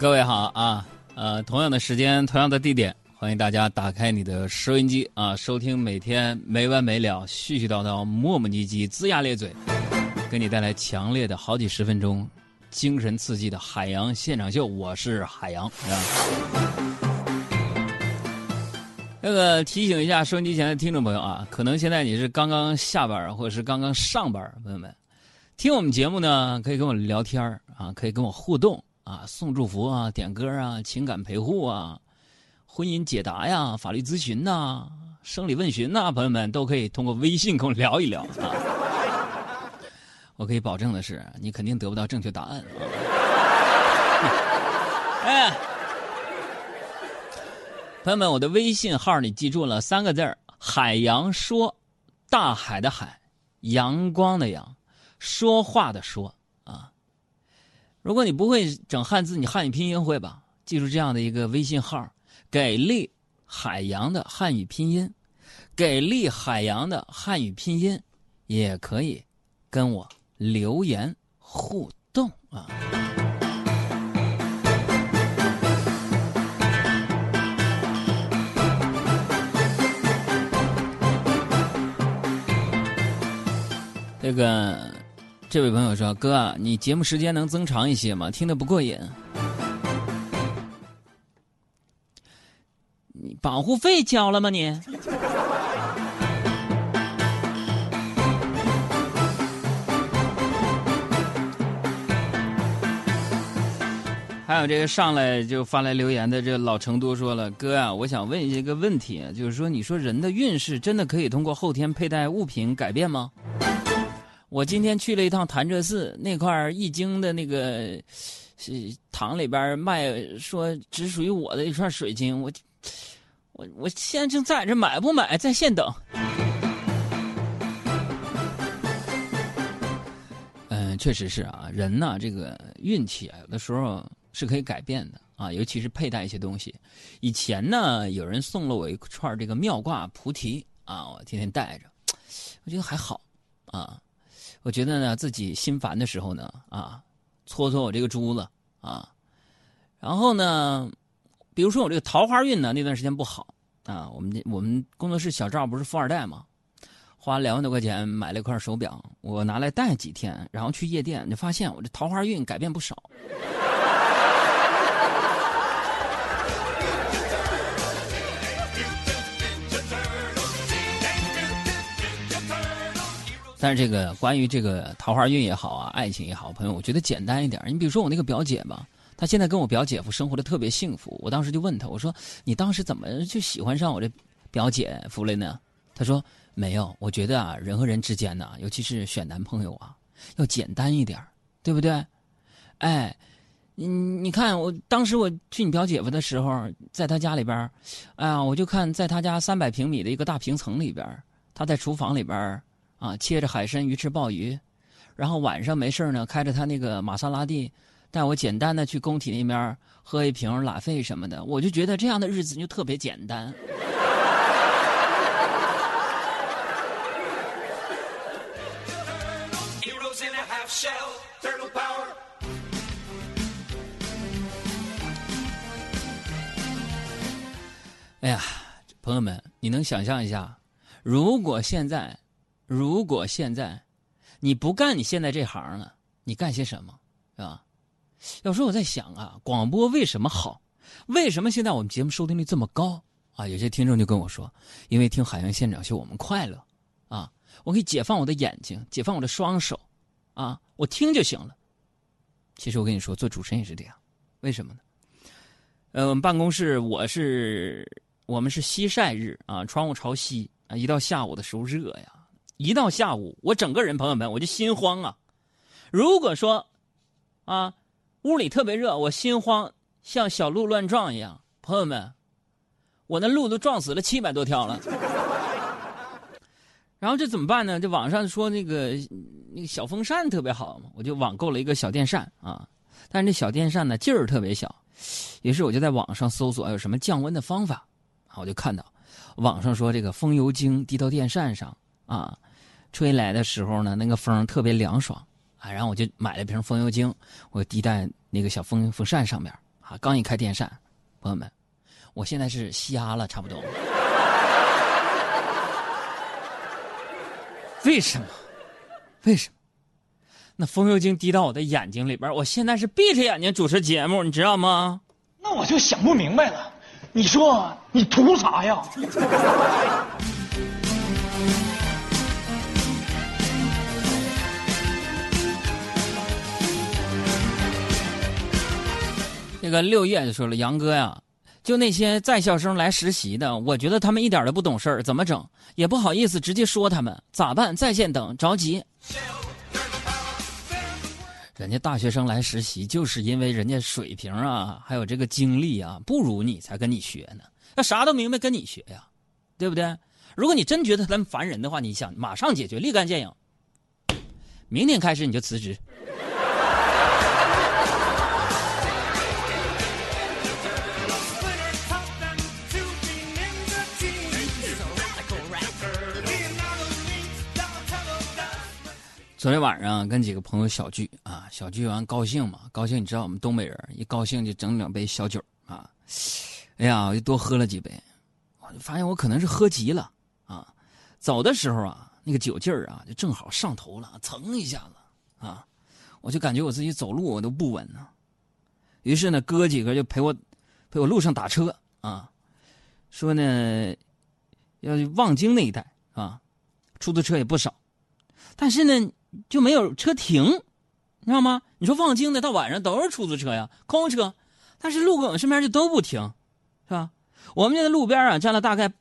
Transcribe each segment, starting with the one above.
各位好啊，呃，同样的时间，同样的地点，欢迎大家打开你的收音机啊，收听每天没完没了、絮絮叨叨、磨磨唧唧、龇牙咧嘴，给你带来强烈的好几十分钟、精神刺激的海洋现场秀。我是海洋啊。那个提醒一下收音机前的听众朋友啊，可能现在你是刚刚下班或者是刚刚上班，朋友们，听我们节目呢，可以跟我聊天啊，可以跟我互动。啊，送祝福啊，点歌啊，情感陪护啊，婚姻解答呀，法律咨询呐，生理问询呐，朋友们都可以通过微信跟我聊一聊啊。我可以保证的是，你肯定得不到正确答案。哎，朋友们，我的微信号你记住了三个字海洋说，大海的海，阳光的阳，说话的说啊。如果你不会整汉字，你汉语拼音会吧？记住这样的一个微信号：给力海洋的汉语拼音，给力海洋的汉语拼音，也可以跟我留言互动啊！这个。这位朋友说：“哥，你节目时间能增长一些吗？听得不过瘾。你保护费交了吗？你？还有这个上来就发来留言的这老成都说了，哥啊，我想问一个问题，就是说，你说人的运势真的可以通过后天佩戴物品改变吗？”我今天去了一趟潭柘寺那块易经的那个是堂里边卖，说只属于我的一串水晶，我我我现在正在这买不买，在线等。嗯，确实是啊，人呢这个运气啊，有的时候是可以改变的啊，尤其是佩戴一些东西。以前呢，有人送了我一串这个妙挂菩提啊，我天天带着，我觉得还好啊。我觉得呢，自己心烦的时候呢，啊，搓搓我这个珠子啊，然后呢，比如说我这个桃花运呢，那段时间不好啊。我们我们工作室小赵不是富二代嘛，花两万多块钱买了一块手表，我拿来戴几天，然后去夜店就发现我这桃花运改变不少。但是这个关于这个桃花运也好啊，爱情也好，朋友，我觉得简单一点。你比如说我那个表姐吧，她现在跟我表姐夫生活的特别幸福。我当时就问她，我说你当时怎么就喜欢上我这表姐夫了呢？她说没有，我觉得啊，人和人之间呢，尤其是选男朋友啊，要简单一点，对不对？哎，你你看，我当时我去你表姐夫的时候，在他家里边，哎呀，我就看在他家三百平米的一个大平层里边，他在厨房里边。啊，切着海参、鱼翅、鲍鱼，然后晚上没事呢，开着他那个玛莎拉蒂，带我简单的去工体那边喝一瓶拉菲什么的，我就觉得这样的日子就特别简单。哎呀，朋友们，你能想象一下，如果现在？如果现在你不干你现在这行了，你干些什么，是吧？有时候我在想啊，广播为什么好？为什么现在我们节目收听率这么高啊？有些听众就跟我说，因为听海洋现场秀我们快乐啊，我可以解放我的眼睛，解放我的双手啊，我听就行了。其实我跟你说，做主持人也是这样，为什么呢？呃，我们办公室我是我们是西晒日啊，窗户朝西啊，一到下午的时候热呀。一到下午，我整个人朋友们我就心慌啊！如果说，啊，屋里特别热，我心慌，像小鹿乱撞一样。朋友们，我那鹿都撞死了七百多条了。然后这怎么办呢？这网上说那个那个小风扇特别好嘛，我就网购了一个小电扇啊。但是这小电扇呢劲儿特别小，于是我就在网上搜索有什么降温的方法啊。我就看到网上说这个风油精滴到电扇上啊。吹来的时候呢，那个风特别凉爽啊，然后我就买了瓶风油精，我滴在那个小风风扇上面啊，刚一开电扇，朋友们，我现在是瞎了，差不多。为什么？为什么？那风油精滴到我的眼睛里边，我现在是闭着眼睛主持节目，你知道吗？那我就想不明白了，你说你图啥呀？这个六叶就说了：“杨哥呀，就那些在校生来实习的，我觉得他们一点都不懂事儿，怎么整？也不好意思直接说他们，咋办？在线等，着急。”人家大学生来实习，就是因为人家水平啊，还有这个经历啊，不如你才跟你学呢。那啥都明白，跟你学呀，对不对？如果你真觉得他们烦人的话，你想马上解决，立竿见影。明天开始你就辞职。昨天晚上跟几个朋友小聚啊，小聚完高兴嘛，高兴你知道我们东北人一高兴就整两杯小酒啊，哎呀，我就多喝了几杯，我就发现我可能是喝急了啊，走的时候啊，那个酒劲儿啊就正好上头了，蹭一下子啊，我就感觉我自己走路我都不稳呢，于是呢哥几个就陪我陪我路上打车啊，说呢要去望京那一带啊，出租车也不少，但是呢。就没有车停，你知道吗？你说望京的到晚上都是出租车呀，空车，但是路过我身边就都不停，是吧？我们就在路边啊站了大概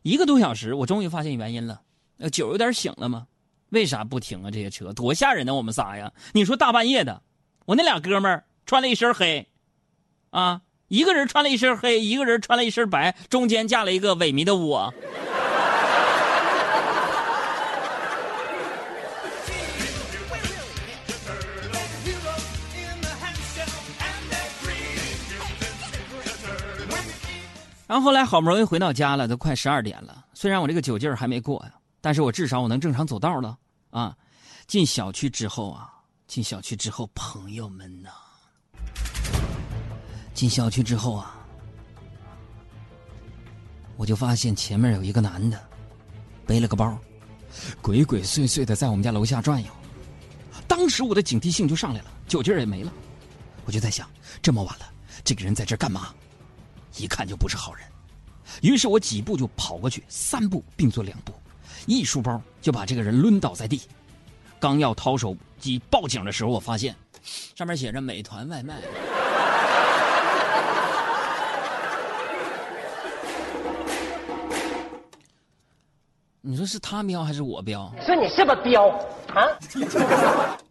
一个多小时，我终于发现原因了，呃酒有点醒了吗？为啥不停啊？这些车多吓人呢！我们仨呀，你说大半夜的，我那俩哥们儿穿了一身黑，啊，一个人穿了一身黑，一个人穿了一身白，中间架了一个萎靡的我。然后后来好不容易回到家了，都快十二点了。虽然我这个酒劲儿还没过呀，但是我至少我能正常走道了啊。进小区之后啊，进小区之后，朋友们呐，进小区之后啊，我就发现前面有一个男的，背了个包，鬼鬼祟祟的在我们家楼下转悠。当时我的警惕性就上来了，酒劲儿也没了，我就在想，这么晚了，这个人在这干嘛？一看就不是好人，于是我几步就跑过去，三步并作两步，一书包就把这个人抡倒在地。刚要掏手机报警的时候，我发现上面写着“美团外卖”。你说是他彪还是我彪？说你是不是彪啊？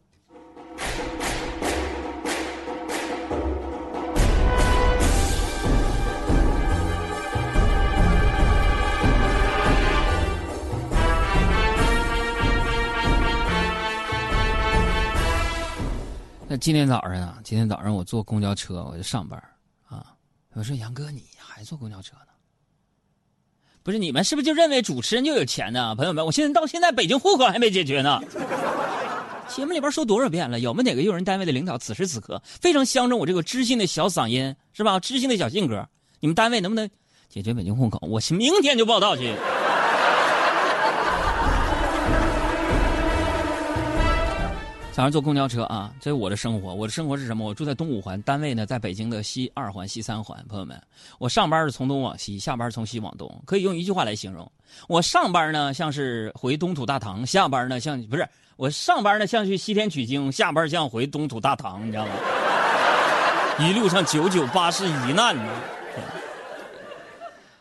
今天早上啊，今天早上我坐公交车，我就上班啊。我说杨哥，你还坐公交车呢？不是你们是不是就认为主持人就有钱呢？朋友们，我现在到现在北京户口还没解决呢。节目里边说多少遍了？有没哪个用人单位的领导此时此刻非常相中我这个知性的小嗓音，是吧？知性的小性格，你们单位能不能解决北京户口？我明天就报道去。早上坐公交车啊，这是我的生活。我的生活是什么？我住在东五环，单位呢在北京的西二环、西三环。朋友们，我上班是从东往西，下班从西往东，可以用一句话来形容：我上班呢像是回东土大唐，下班呢像不是我上班呢像去西天取经，下班像回东土大唐，你知道吗？一路上九九八十一难呢。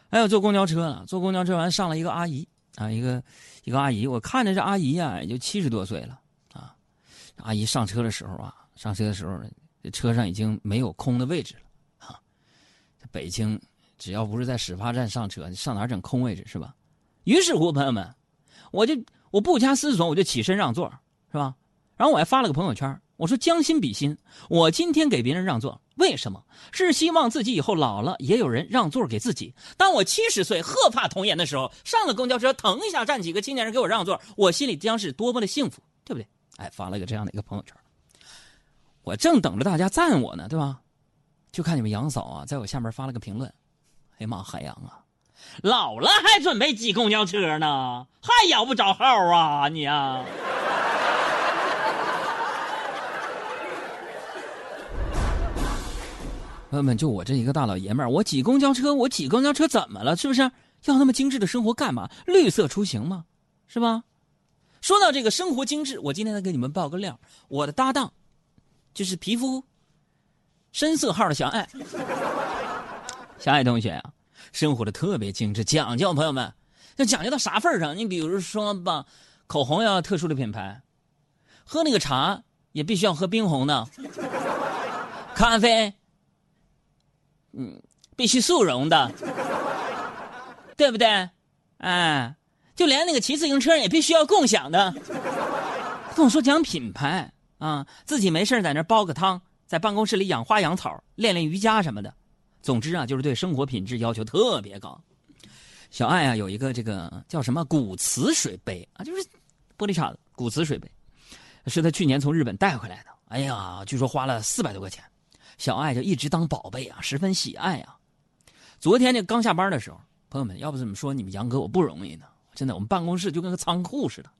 还有坐公交车了，坐公交车完上了一个阿姨啊，一个一个阿姨，我看着这阿姨呀也就七十多岁了。阿姨上车的时候啊，上车的时候，这车上已经没有空的位置了，啊，北京只要不是在始发站上车，你上哪整空位置是吧？于是乎，朋友们，我就我不加思索，我就起身让座，是吧？然后我还发了个朋友圈，我说将心比心，我今天给别人让座，为什么？是希望自己以后老了也有人让座给自己。当我七十岁鹤发童颜的时候，上了公交车，腾一下站几个青年人给我让座，我心里将是多么的幸福，对不对？哎，发了个这样的一个朋友圈，我正等着大家赞我呢，对吧？就看你们杨嫂啊，在我下面发了个评论，哎呀妈，海洋啊，老了还准备挤公交车呢，还摇不着号啊你啊！朋友们，就我这一个大老爷们儿，我挤公交车，我挤公交车怎么了？是不是要那么精致的生活干嘛？绿色出行嘛？是吧？说到这个生活精致，我今天再给你们爆个料，我的搭档就是皮肤深色号的小爱，小爱同学啊，生活的特别精致讲究。朋友们，要讲究到啥份上？你比如说吧，口红要特殊的品牌，喝那个茶也必须要喝冰红的，咖啡。嗯，必须速溶的，对不对？哎，就连那个骑自行车也必须要共享的。跟我说讲品牌啊，自己没事在那煲个汤，在办公室里养花养草，练练瑜伽什么的。总之啊，就是对生活品质要求特别高。小爱啊，有一个这个叫什么古瓷水杯啊，就是玻璃碴子古瓷水杯，是他去年从日本带回来的。哎呀，据说花了四百多块钱。小爱就一直当宝贝啊，十分喜爱啊。昨天这刚下班的时候，朋友们，要不怎么说你们杨哥我不容易呢？真的，我们办公室就跟个仓库似的，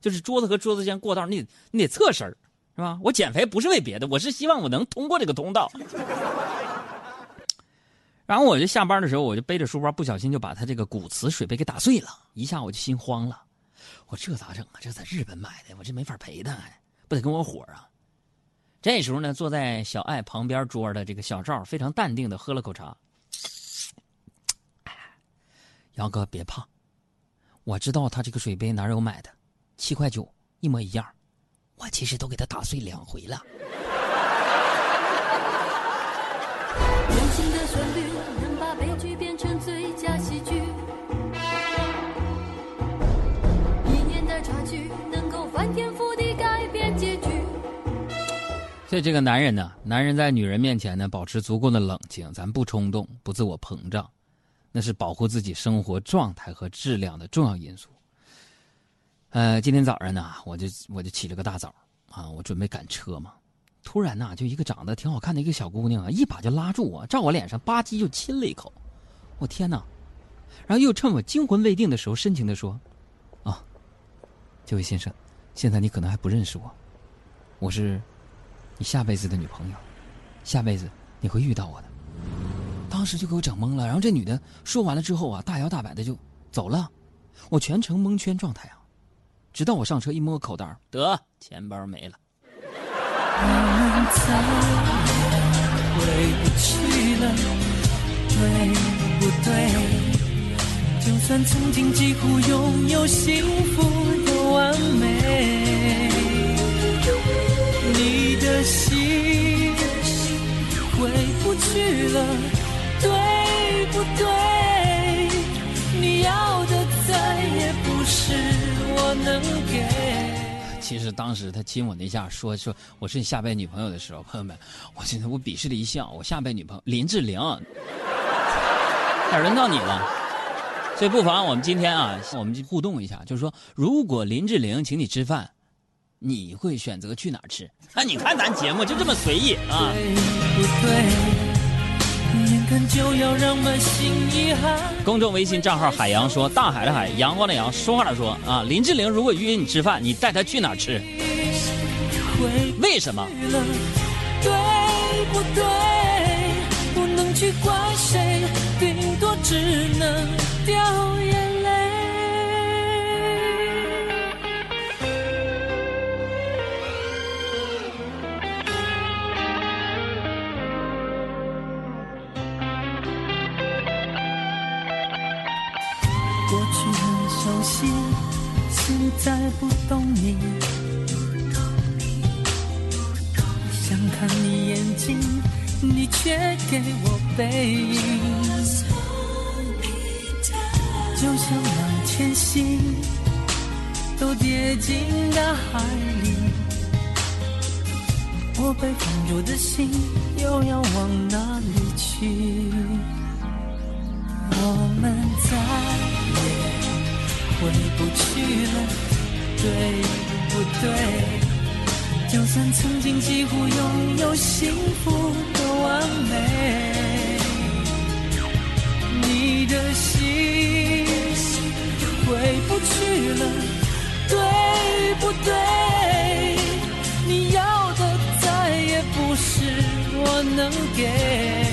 就是桌子和桌子间过道，你得你得侧身是吧？我减肥不是为别的，我是希望我能通过这个通道。然后我就下班的时候，我就背着书包，不小心就把他这个骨瓷水杯给打碎了，一下我就心慌了。我这咋整啊？这在日本买的，我这没法赔他，不得跟我伙啊？这时候呢，坐在小爱旁边桌的这个小赵非常淡定的喝了口茶。杨哥别怕，我知道他这个水杯哪有买的，七块九一模一样，我其实都给他打碎两回了。对这个男人呢，男人在女人面前呢，保持足够的冷静，咱不冲动，不自我膨胀，那是保护自己生活状态和质量的重要因素。呃，今天早上呢，我就我就起了个大早啊，我准备赶车嘛，突然呢，就一个长得挺好看的一个小姑娘啊，一把就拉住我，照我脸上吧唧就亲了一口，我天哪！然后又趁我惊魂未定的时候，深情的说：“啊，这位先生，现在你可能还不认识我，我是。”你下辈子的女朋友，下辈子你会遇到我的。当时就给我整懵了，然后这女的说完了之后啊，大摇大摆的就走了，我全程蒙圈状态啊，直到我上车一摸口袋，得钱包没了。你的心回不去了，不对？你要的再也不是我能给。其实当时他亲我那下，说说我是你下辈女朋友的时候，朋友们，我现在我鄙视的一笑。我下辈女朋友林志玲，哪轮到你了？所以不妨我们今天啊，我们就互动一下，就是说，如果林志玲请你吃饭。你会选择去哪儿吃？啊，你看咱节目就这么随意啊！公众微信账号海洋说：大海的海，阳光的阳，说话的说啊！林志玲如果约你吃饭，你带她去哪吃？为什么？对不对？不能去怪谁，顶多只能掉眼过去很熟悉，现在不懂你，想看你眼睛，你却给我背影，就像让前行都跌进大海里，我被封住的心又要往哪里去？我离不去了，对不对？就算曾经几乎拥有幸福的完美，你的心回不去了，对不对？你要的再也不是我能给。